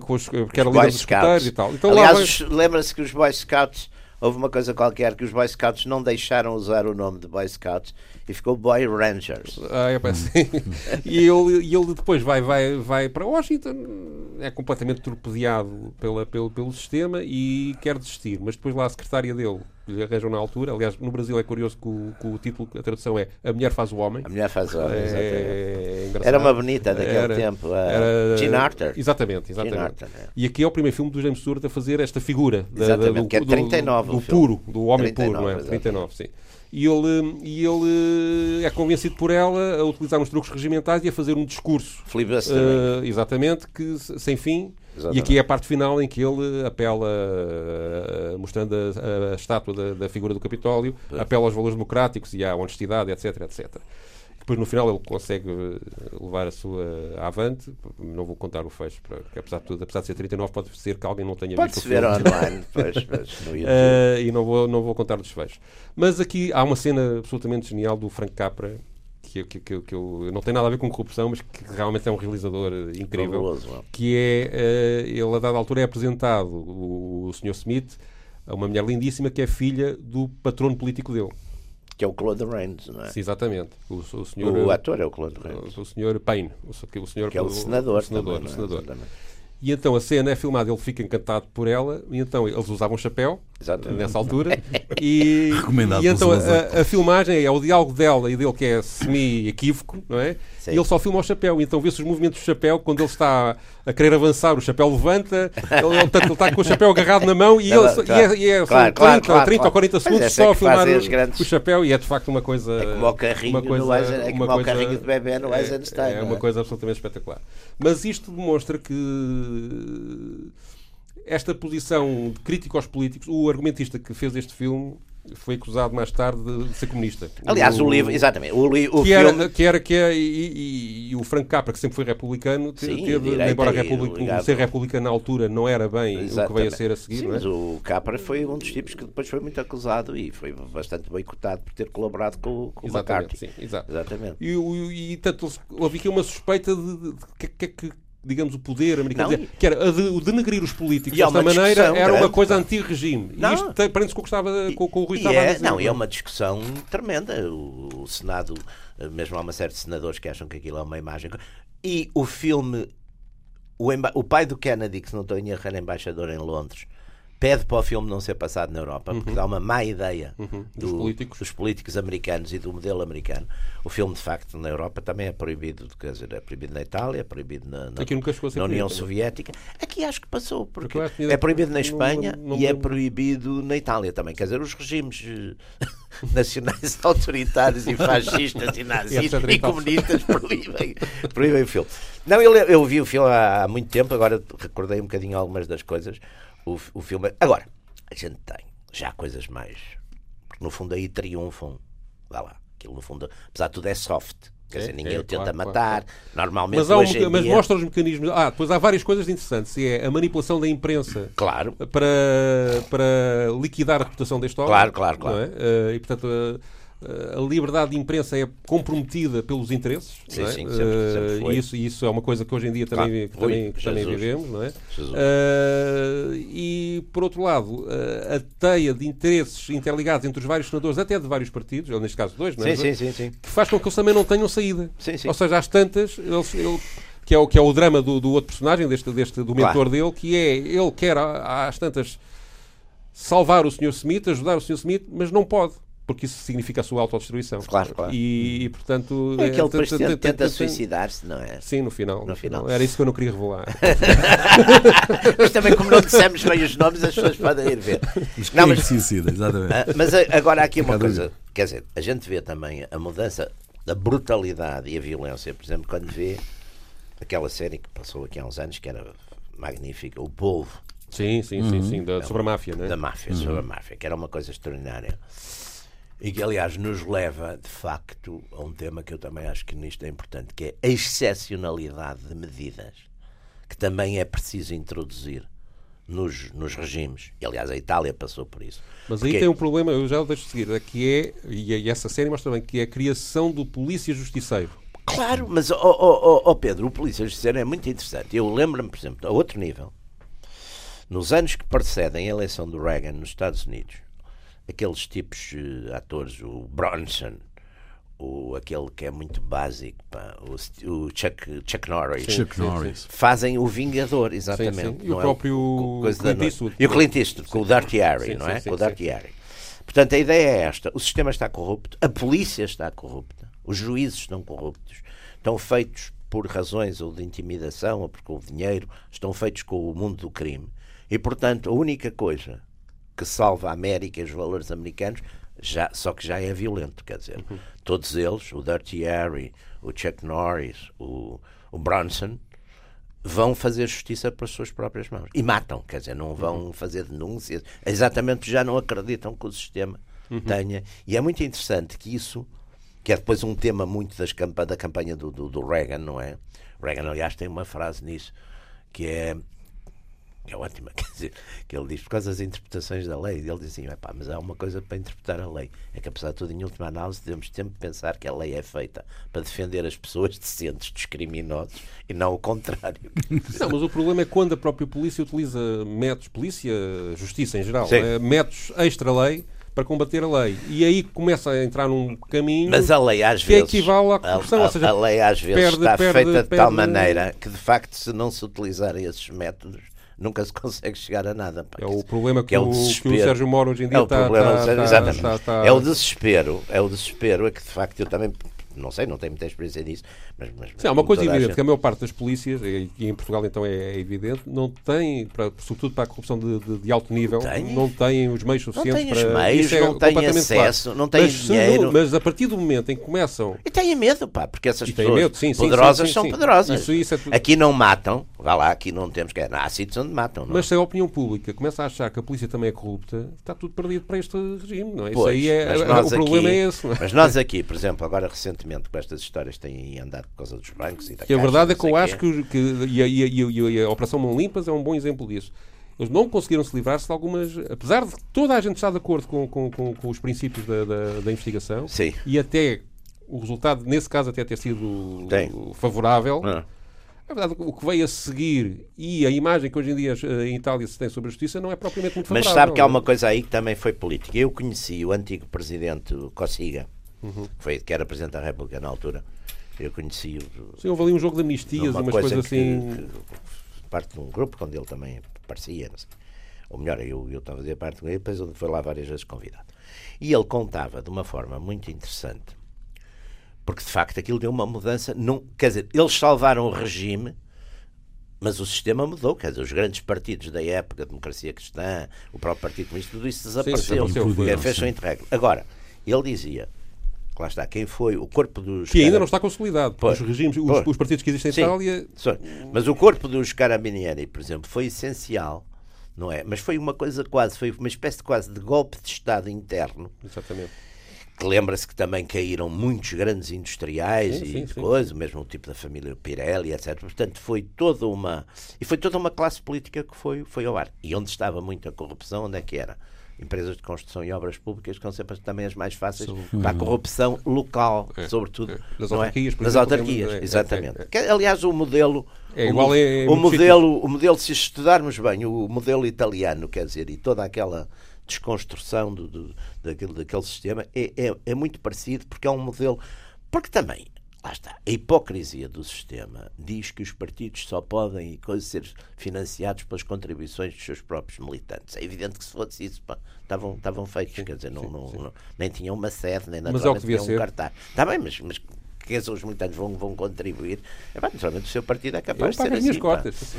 com os, porque era Os líder Boy dos escuteiros e tal. Então, Aliás, vai- lembra-se que os Boy Scouts, houve uma coisa qualquer que os Boy Scouts não deixaram usar o nome de Boy Scouts e ficou Boy Rangers. Ah, é, sim. e, ele, ele depois vai, vai, vai para Washington, é completamente torpedeado pela, pelo, pelo sistema e quer desistir. Mas depois lá a secretária dele lhe arranjam na altura. Aliás, no Brasil é curioso que o, que o título, a tradução é A Mulher Faz o Homem. A mulher faz obra, exatamente. É, engraçado. Era uma bonita daquele Era- tempo, a era- Jean Arthur. Exatamente, exatamente. Jean Arthur, é. E aqui é o primeiro filme do James Stewart a fazer esta figura da- Exatamente, do, que é do- 39 do, o filme. puro, do homem 39, puro, não é? exatamente. 39, sim. E ele, e ele é convencido por ela a utilizar uns truques regimentais e a fazer um discurso eh, exatamente, que se- sem fim. Exatamente. E aqui é a parte final em que ele apela, eh, mostrando a, a estátua da, da figura do Capitólio, apela aos valores democráticos e à honestidade, etc, etc. Depois, no final, ele consegue eh, levar a sua avante. Não vou contar o fecho, porque apesar de tudo, apesar de ser 39, pode ser que alguém não tenha visto Pode-se ver online, pois, YouTube. Eh, e não vou, não vou contar o desfecho. Mas aqui há uma cena absolutamente genial do Frank Capra, que, que, que, que eu, não tem nada a ver com corrupção, mas que realmente é um realizador eh, incrível. Fabuloso? Que é, eh, ele a dada altura é apresentado, o, o Sr. Smith, a uma mulher lindíssima que é filha do patrono político dele. Que é o Claude Rains, não é? Sim, exatamente. O, o senhor, O ator é o Claude Rains. o, o senhor Payne, o, o senhor, Que é o senador. o senador, também, o é? senador. Exatamente. E então a cena é filmada, ele fica encantado por ela, e então eles usavam chapéu Exatamente. nessa altura. E, Recomendado e então a, a filmagem é o diálogo dela e dele que é semi-equívoco, não é? Sim. E ele só filma o chapéu, então vê-se os movimentos do chapéu, quando ele está a querer avançar, o chapéu levanta, ele, ele está, ele está com o chapéu agarrado na mão e, ele, só- claro. e é, e é Claro, claro, 30, claro, 30 ou claro. 40 Mas segundos essa só é a que filmar grandes- o chapéu e é de facto uma coisa. É como o carrinho uma coisa, no Eisen- é como uma o carrinho de bebê no é- Eisenstein, É, uma é? coisa absolutamente espetacular. Mas isto demonstra que esta posição de crítico aos políticos, o argumentista que fez este filme foi acusado mais tarde de, ser comunista. Aliás, o livro, exatamente, o, li, o que filme... era, que era, que é, e, e- e o Frank Capra, que sempre foi republicano, Sim, teve, embora e republic- ser republicano na altura não era bem o que veio a Exatamente. ser a seguir, Sim, é? mas o Capra foi um dos tipos que depois foi muito acusado e foi bastante boicotado por ter colaborado com, com o Exatamente, McCarthy. sim, exato. Exatamente. E, o- e, tanto houve aqui uma suspeita de, de- de que, que, que, digamos, o poder americano, Não, que era a de, o denegrir os políticos desta uma maneira, era uma grande, coisa pá. anti-regime. E Não. isto prende-se com o que, estava, com, com o Rui E estava a é, dizer. não, e é uma discussão tremenda. O, o Senado, mesmo há uma série de senadores que acham que aquilo é uma imagem. E o filme, o, o pai do Kennedy, que se não estou em erro, era embaixador em Londres, pede para o filme não ser passado na Europa, porque Uhum. dá uma má ideia Dos do- políticos. dos políticos americanos e do modelo americano. O filme, de facto, na Europa também é proibido, quer dizer, é proibido na Itália, é proibido na, na- na União não é? Soviética. Aqui acho que passou, porque é proibido na não- Espanha não- não e é proibido na Itália também. Quer dizer, os regimes eh, nacionais autoritários e fascistas e nazis etc e e comunistas proíbem, proíbem o filme. Não, eu, eu vi o filme há, há muito tempo, agora recordei um bocadinho algumas das coisas. O, o filme. Agora, a gente tem já coisas mais. Porque no fundo aí triunfam. Vá lá. Aquilo no fundo, apesar de tudo, é soft. Quer É, dizer, ninguém é, o tenta claro, matar. claro, Normalmente, Mas, há um em mas dia- mostra os mecanismos. Ah, depois há várias coisas interessantes. É a manipulação da imprensa Claro. para, para liquidar a reputação deste homem. Claro, claro, não é? Eh, e, portanto, a, a liberdade de imprensa é comprometida pelos interesses. Sim, é? sim, sempre- Eh, sempre foi. e isso, isso é uma coisa que hoje em dia também, Claro. também, também vivemos. Não é? Eh, e, por outro lado, eh, a teia de interesses interligados entre os vários senadores, até de vários partidos, ou neste caso dois, não é? Sim, sim, sim, que faz com que eles também não tenham saída. Ou seja, às tantas, eles, ele- que, é o, que é o drama do, do outro personagem, deste, deste, do mentor Claro. dele, que é ele quer às tantas salvar o Sr. Smith, ajudar o Sr. Smith, mas não pode. Porque isso significa a sua autodestruição. Claro, claro. E, e, portanto. É que ele depois tem- tenta, suicidar-se, não é? Sim, no final. No final. Era isso que eu não queria revelar. Mas também, como não dissemos bem os nomes, as pessoas podem ir ver. Mas Não, quem mas, se suicida, exatamente. ah, mas agora há aqui uma coisa. Quer dizer, a gente vê também a mudança da brutalidade e a violência. Por exemplo, quando vê aquela série que passou aqui há uns anos, que era magnífica, O Povo, sim, sim, sim, sim. Da, sobre a máfia, não é? da máfia, sobre a máfia, que era uma coisa extraordinária. E que, aliás, nos leva, de facto, a um tema que eu também acho que nisto é importante, que é a excepcionalidade de medidas, que também é preciso introduzir nos, nos regimes. E, aliás, a Itália passou por isso. Mas aí Porque- tem um problema, eu já o deixo de seguir, é que é, e, essa série mostra bem, que é a criação do polícia justiceiro. Claro, mas, ó, ó, ó, Pedro, o Polícia Judiciário é muito interessante. Eu lembro-me, por exemplo, a outro nível, nos anos que precedem a eleição do Reagan nos Estados Unidos, aqueles tipos eh, atores, o Bronson, o, aquele que é muito básico, pá, o, o Chuck, Chuck Norris, Chuck sim, Norris. fazem o Vingador, exatamente. Sim, sim. E o é próprio coisa Clint da noite. Eastwood. E o Clint Eastwood, com o Dirty Harry, Sim, não sim, é? sim, com o sim. Dirty Harry. Portanto, a ideia é esta: o sistema está corrupto, a polícia está corrupta, os juízes estão corruptos, estão feitos por razões ou de intimidação ou porque houve dinheiro, estão feitos com o mundo do crime. E, portanto, a única coisa que salva a América e os valores americanos, já, só que já é violento, quer dizer, Uhum. todos eles, o Dirty Harry, o Chuck Norris, o, o Bronson, vão fazer justiça pelas suas próprias mãos. E matam, quer dizer, não vão fazer denúncias. Exatamente, já não acreditam que o sistema tenha. E é muito interessante que isso, que é depois um tema muito das campa da campanha do, do, do Reagan, não é? O Reagan, aliás, tem uma frase nisso, que é que é ótima, quer dizer, que ele diz por causa das interpretações da lei, ele diz assim, "Epá, mas há uma coisa para interpretar a lei, é que apesar de tudo, em última análise, devemos sempre pensar que a lei é feita para defender as pessoas decentes dos criminosos e não o contrário. Não, mas o problema é quando a própria polícia utiliza métodos, polícia, justiça em geral, eh, métodos extra-lei para combater a lei. E aí começa a entrar num caminho Mas a lei às que vezes. equivale à corrupção. a, ou seja, a lei às vezes perde- está perde- feita de tal perde- maneira que de facto se não se utilizarem esses métodos nunca se consegue chegar a nada. pá. É o problema que, é o, que o desespero. Sérgio Moro hoje em dia É o está, problema, está- está- está- É o desespero, é o desespero, é que de facto eu também não sei, não tenho muita experiência nisso, mas, mas Sim, há uma coisa evidente, gente- que a maior parte das polícias, e em Portugal então é, é evidente, não tem, para, sobretudo para a corrupção de, de- de alto nível, Tem. não têm os meios não suficientes tem os para... meios, isso é não tem completamente acesso, claro. não tem mas, dinheiro. não- mas a partir do momento em que começam E têm medo, pá, porque essas têm pessoas medo, sim, poderosas sim, sim, são poderosas. Isso- isso é tudo- Aqui não matam, vá lá, aqui não temos que. Há sítios onde matam, não é? Mas se a opinião pública começa a achar que a polícia também é corrupta, está tudo perdido para este regime, não é? Isso Pois, aí é, mas o problema aqui- é esse. não é? Mas nós aqui, por exemplo, agora recentemente com estas histórias têm andado por causa dos bancos e da Que a verdade é que eu acho que, que- e, a, e a- e a- e Operação Mão Limpas é um bom exemplo disso. Eles não conseguiram se livrar-se de algumas. Apesar de toda a gente estar de acordo com, com, com, com os princípios da, da, da investigação Sim. e até o resultado, nesse caso, até ter sido Tem. favorável. Ah. É verdade, o que veio a seguir e a imagem que hoje em dia eh, em Itália se tem sobre a justiça não é propriamente muito Mas favorável. sabe que há uma coisa aí que também foi política. Eu conheci o antigo presidente Cossiga, Uhum. que, foi, que era presidente da República na altura. Eu conheci-o Sim, houve ali um jogo de amnistias e umas coisa coisas que- assim. que- parte de um grupo onde ele também aparecia. não sei. ou melhor, eu, eu estava a fazer parte com ele, depois foi lá várias vezes convidado. E ele contava de uma forma muito interessante, porque de facto aquilo deu uma mudança. Não, quer dizer, eles salvaram o regime, mas o sistema mudou. Quer dizer, os grandes partidos da época, a Democracia Cristã, o próprio Partido Comunista, tudo isso desapareceu. Sim, desapareceu. Fez-se entregue. Agora, ele dizia lá está, quem foi o corpo dos. Que ainda não está consolidado. Pois, os regimes, os, os, partidos que existem Sim, em Itália. Mas o corpo dos Carabinieri, por exemplo, foi essencial, não é? Mas foi uma coisa quase, foi uma espécie de quase de golpe de Estado interno. Exatamente. Que lembra-se que também caíram muitos grandes industriais sim, e sim, coisas, mesmo o tipo da família Pirelli, etc. Portanto, foi toda uma. E foi toda uma classe política que foi, foi ao ar. E onde estava muita corrupção, onde é que era? Empresas de construção e obras públicas que são sempre também as mais fáceis para a corrupção local, é, sobretudo. É. Nas autarquias, é? Nas autarquias, é, exatamente. É, é. aliás, o modelo. É igual o, o modelo, o modelo, se estudarmos bem, o modelo italiano, quer dizer, e toda aquela desconstrução do, do, daquele, daquele sistema é, é, é muito parecido, porque é um modelo. Porque também lá está. A hipocrisia do sistema diz que os partidos só podem ser financiados pelas contribuições dos seus próprios militantes. É evidente que se fosse isso, pá, estavam, estavam feitos, quer dizer, não, sim, não, sim. não, nem tinham uma sede, nem nada, mas é devia um ser. cartaz. Está bem, mas, mas que os militantes vão, vão contribuir, é, pá, naturalmente o seu partido é capaz eu de ser assim. Cotas.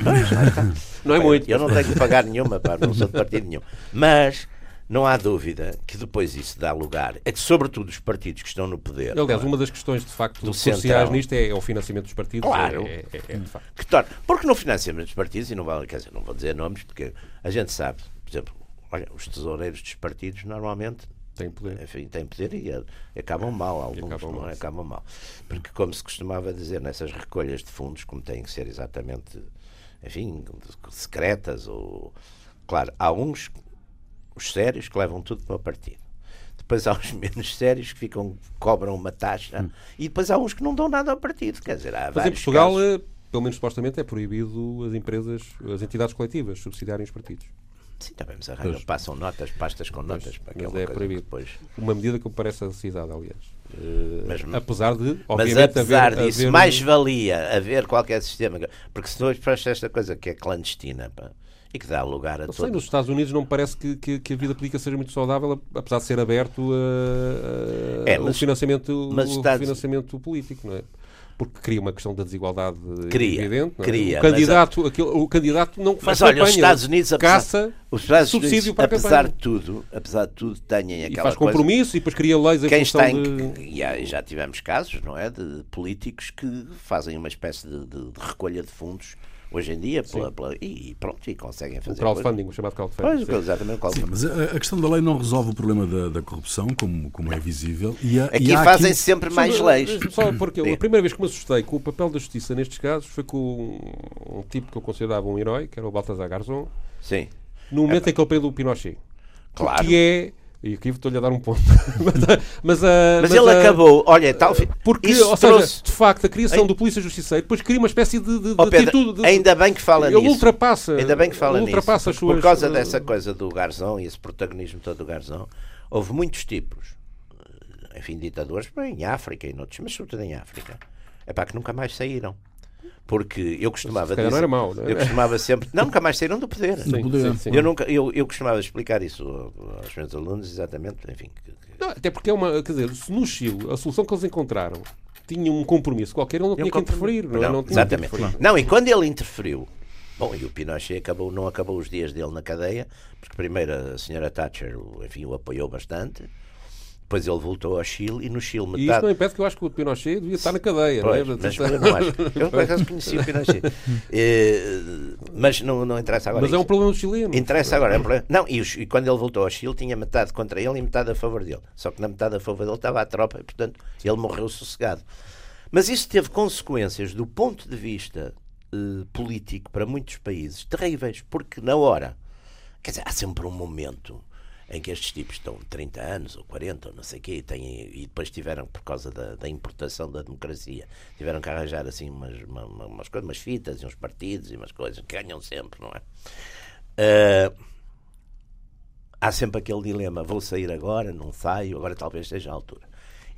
não é muito. Eu não tenho que pagar nenhuma, pá, não sou de partido nenhum. Mas não há dúvida que depois isso dá lugar é que, sobretudo, os partidos que estão no poder. Aliás, uma das questões de facto do sociais central, nisto é, é, o financiamento dos partidos. Claro. É, é, é, que torna, porque no financiamento dos partidos, e não, vale, dizer, não vou dizer nomes, porque a gente sabe, por exemplo, olha, os tesoureiros dos partidos normalmente têm poder. Enfim, têm poder e, e acabam mal, alguns acabam não mal, acabam mal. Porque, como se costumava dizer, nessas recolhas de fundos, como têm que ser exatamente, enfim, secretas ou. Claro, há uns os sérios que levam tudo para o partido. Depois há os menos sérios que ficam, cobram uma taxa hum. e depois há uns que não dão nada ao partido. Quer dizer, há Mas em Portugal, casos... Eh, pelo menos supostamente, é proibido as empresas, as entidades coletivas subsidiarem os partidos. Sim, também mas arranjam, pois. passam notas, pastas com notas. Para mas é proibido. Depois. Uma medida que me parece a necessidade, aliás. Uh, mas, apesar de, obviamente, mas apesar haver, disso, haver... mais valia haver qualquer sistema. Porque se não faz esta coisa que é clandestina, pá, e que dá lugar a não sei, nos Estados Unidos não me parece que, que, que, a vida política seja muito saudável, apesar de ser aberto a, a, é, mas, o financiamento, mas o financiamento político, não é? porque cria uma questão da desigualdade cria, evidente. É? cria, o, candidato, mas, aquele, o candidato não faz mas, olha, campanha, os Estados Unidos, apesar, caça os Estados subsídio Unidos, para apesar de tudo, apesar de tudo, têm aquela e faz compromisso e depois cria leis em quem está em, de... E já, já tivemos casos, não é, de políticos que fazem uma espécie de, de, de recolha de fundos hoje em dia pela, pela, e pronto, e conseguem fazer. O crowdfunding, o chamado crowdfunding. Pois, exatamente, Sim, mas a, a, questão da lei não resolve o problema da, da corrupção, como, como é visível. E aqui e fazem aqui... sempre mais só, leis. Só porque a primeira vez que me assustei com o papel da justiça nestes casos foi com um, um tipo que eu considerava um herói, que era o Baltasar Garzón. Sim. No momento é, em que ele prendeu o Pinochet. Claro. Que é e aqui estou-lhe a dar um ponto. mas, mas, uh, mas, ele uh, acabou, olha, tal. Porque, ou trouxe... seja, de facto, a criação do Polícia Justiceiro depois cria uma espécie de, de, oh, Pedro, atitude. De, ainda bem que fala ele nisso. ultrapassa. Ainda bem que fala ultrapassa nisso. Suas... Por causa dessa coisa do Garzão e esse protagonismo todo do Garzão, houve muitos tipos, enfim, ditadores, bem, em África e noutros, mas sobretudo em África, é para que nunca mais saíram porque eu costumava dizer, não era mau, não é? eu costumava sempre não nunca mais saíram do poder, sim, poder. Sim, sim. eu nunca eu, eu costumava explicar isso aos meus alunos exatamente enfim que, que... Não, até porque é uma quer dizer se no Chile a solução que eles encontraram tinha um compromisso qualquer ele não tinha que interferir não, não, não exatamente não e quando ele interferiu Bom, e o Pinochet acabou, não acabou os dias dele na cadeia, porque primeiro a senhora Thatcher enfim, o apoiou bastante, depois ele voltou ao Chile e no Chile metade... E isso não impede que eu acho que o Pinochet devia estar na cadeia, pois, não é? Mas eu não acho. Eu por acaso conheci o Pinochet. Eh, mas não, não interessa agora. Mas é um problema do chileno. Interessa agora. É um problema. Não, e, e, quando ele voltou ao Chile tinha metade contra ele e metade a favor dele. Só que na metade a favor dele estava a tropa e, portanto, ele morreu sossegado. Mas isso teve consequências do ponto de vista uh, político para muitos países terríveis, porque na hora, quer dizer, há sempre um momento em que estes tipos estão 30 anos ou 40 ou não sei o quê e, têm, e depois tiveram, por causa da, da, importação da democracia, tiveram que arranjar assim umas, uma, umas, coisas, umas fitas e uns partidos e umas coisas que ganham sempre, não é? Uh, há sempre aquele dilema: vou sair agora, não saio, agora talvez seja a altura.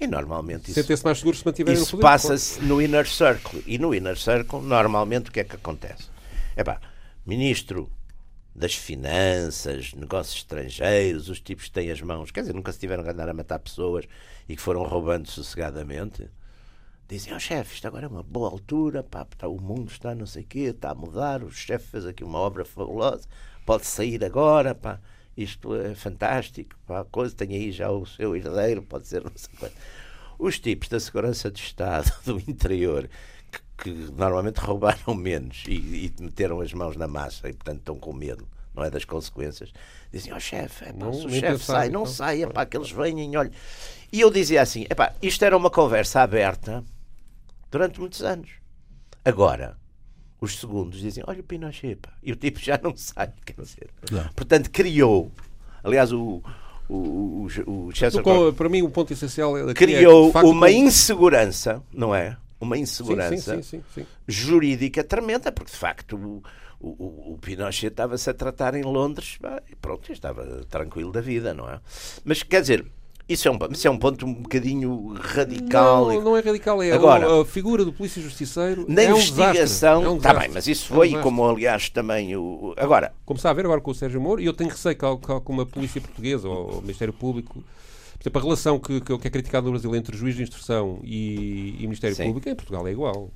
E normalmente isso, se mais seguro se mantiverem isso passa-se no inner circle. E no inner circle, normalmente, o que é que acontece? É pá, ministro das finanças, negócios estrangeiros, os tipos que têm as mãos, quer dizer, nunca se tiveram que andar a matar pessoas e que foram roubando sossegadamente, dizem, ó oh, chefe, isto agora é uma boa altura, pá, tá, o mundo está não sei o quê, está a mudar, o chefe fez aqui uma obra fabulosa, pode sair agora, pá, isto é fantástico, pá, coisa, tem aí já o seu herdeiro, pode ser não sei quanto. Os tipos da Segurança de Estado do interior, que, normalmente roubaram menos e, e, meteram as mãos na massa e, portanto, estão com medo, não é das consequências, dizem, ó oh, chefe, é, se o chefe sai, não, não sai, é pá, que eles venham, olha. E eu dizia assim, é pá, isto era uma conversa aberta durante muitos anos. Agora, os segundos dizem, olha o Pinochet, pá, e o tipo já não sai, quer dizer. Não. Portanto, criou, aliás, o, o, o, o Chester Para mim, o ponto essencial é criou é, facto, uma insegurança, não é? Uma insegurança sim, sim, sim, jurídica tremenda, porque de facto o, o, o Pinochet estava-se a tratar em Londres e pronto, estava tranquilo da vida, não é? Mas quer dizer, isso é, um, isso é um ponto um bocadinho radical. Não, não é radical, é Agora, a figura do polícia justiceiro. Na é investigação. Um está é um bem, mas isso foi, é um como aliás também o. Agora. Como está a ver agora com o Sérgio Moro, e eu tenho receio que, com a polícia portuguesa ou o Ministério Público. Por exemplo, a relação que, que é criticada no Brasil entre juiz de instrução e, e Ministério Sim. Público em Portugal é igual.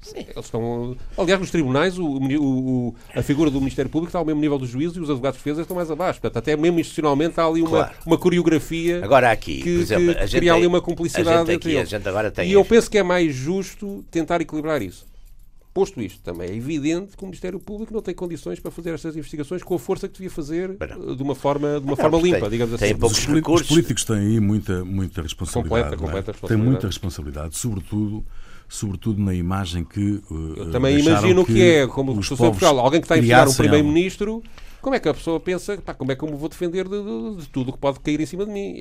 Sim. Eles estão, aliás, nos tribunais, o, o, a figura do Ministério Público está ao mesmo nível dos juízes e os advogados de defesa estão mais abaixo. Portanto, até mesmo institucionalmente há ali uma, claro. uma coreografia agora aqui, que, por exemplo, que cria ali uma cumplicidade aqui, entre eles. agora tem e eu penso que é mais justo tentar equilibrar isso. Posto isto, também é evidente que o Ministério Público não tem condições para fazer estas investigações com a força que devia fazer de uma forma, de uma forma limpa, tem, digamos assim. Poucos os, os políticos têm aí muita, muita responsabilidade. Completa, completa é? responsabilidade. Têm muita responsabilidade, sobretudo sobretudo na imagem que. Uh, Eu também imagino que, que é, como o Constituição Portugal, alguém que está a enfiar um primeiro-ministro. Como é que a pessoa pensa, pá, como é que eu me vou defender de, de, de tudo o que pode cair em cima de mim?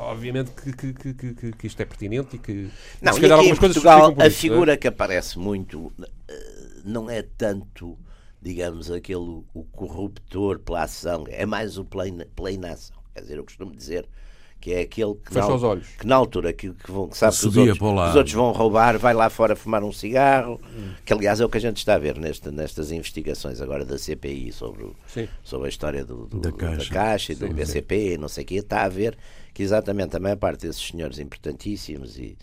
Obviamente que, que, que, que isto é pertinente e que. Não, se calhar algumas coisas Portugal, a isso, figura é? que aparece muito eh, não é tanto, digamos, aquele o corruptor pela ação, é mais o pela inação. Quer dizer, eu costumo dizer que é aquele que, na, os olhos. que na altura que, que, vão, que sabe que os outros, os outros, vão roubar, vai lá fora fumar um cigarro, hum. que aliás é o que a gente está a ver neste, nestas investigações agora da CPI sobre, sobre a história do, do, da, caixa. da Caixa e do sim, BCP e não sei o quê, está a ver que exatamente a maior parte desses senhores importantíssimos e,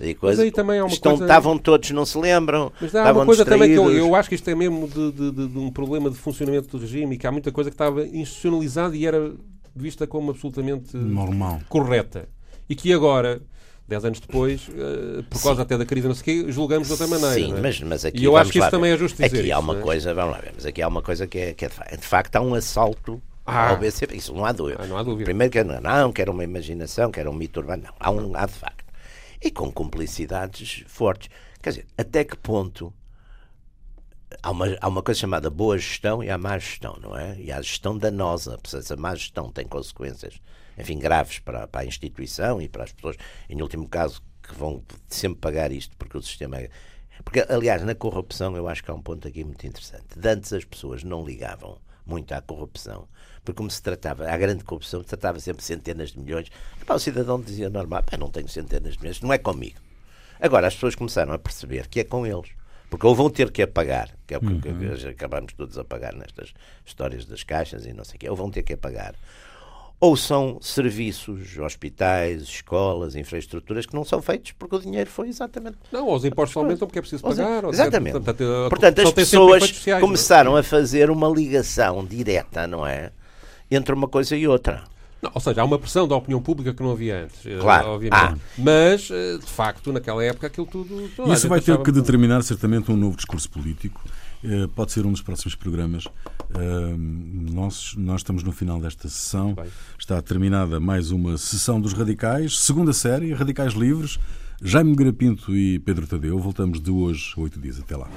e coisas mas aí também há uma estão, coisa... estavam todos, não se lembram. Mas há uma coisa também que eu, eu, acho que isto é mesmo de, de, de, de, um problema de funcionamento do regime e que há muita coisa que estava institucionalizada e era vista como absolutamente normal, correta e que agora dez anos depois, uh, por causa Sim. até da crise, não sei o quê, julgamos de outra maneira. Sim, é? mas, mas aqui. E eu acho que isso também é justo dizer. Aqui isso, há uma é? coisa, vamos lá ver, mas aqui há uma coisa que é, que é de facto, há um assalto ah. ao BCP. Isso não há dúvida. Ah, não há dúvida. Primeiro que não, não, que era uma imaginação, que era um mito urbano. Não, há, um, há de facto. E com cumplicidades fortes. Quer dizer, até que ponto há uma, há uma coisa chamada boa gestão e há má gestão, não é? E há a gestão danosa, porque essa má gestão tem consequências, enfim, graves para, para a instituição e para as pessoas, em último caso, que vão sempre pagar isto, porque o sistema é. Porque, aliás, na corrupção eu acho que há um ponto aqui muito interessante. De antes as pessoas não ligavam muito à corrupção, porque como se tratava, a grande corrupção, tratava sempre centenas de milhões. Pá, o cidadão dizia normal, não tenho centenas de milhões, não é comigo. Agora as pessoas começaram a perceber que é com eles. Porque ou vão ter que apagar, que é o que, uhum. acabamos todos a pagar nestas histórias das caixas e não sei o quê, ou vão ter que apagar. Ou são serviços, hospitais, escolas, infraestruturas que não são feitos porque o dinheiro foi exatamente. Não, ou os impostos aumentam porque é preciso pagar. Exatamente. Ou, portanto, portanto as pessoas sociais, começaram é? a fazer uma ligação direta, não é? Entre uma coisa e outra. Não, ou seja, há uma pressão da opinião pública que não havia antes. Eh, claro. Obviamente. Ah. Mas, eh, de facto, naquela época aquilo tudo. Isso vai ter que determinar certamente um novo discurso político. Eh, pode ser um dos próximos programas. Nós, nós estamos no final desta sessão. Está terminada mais uma sessão dos Radicais, segunda série, Radicais Livres. Jaime Garapinto e Pedro Tadeu. Voltamos de hoje oito dias. Até lá.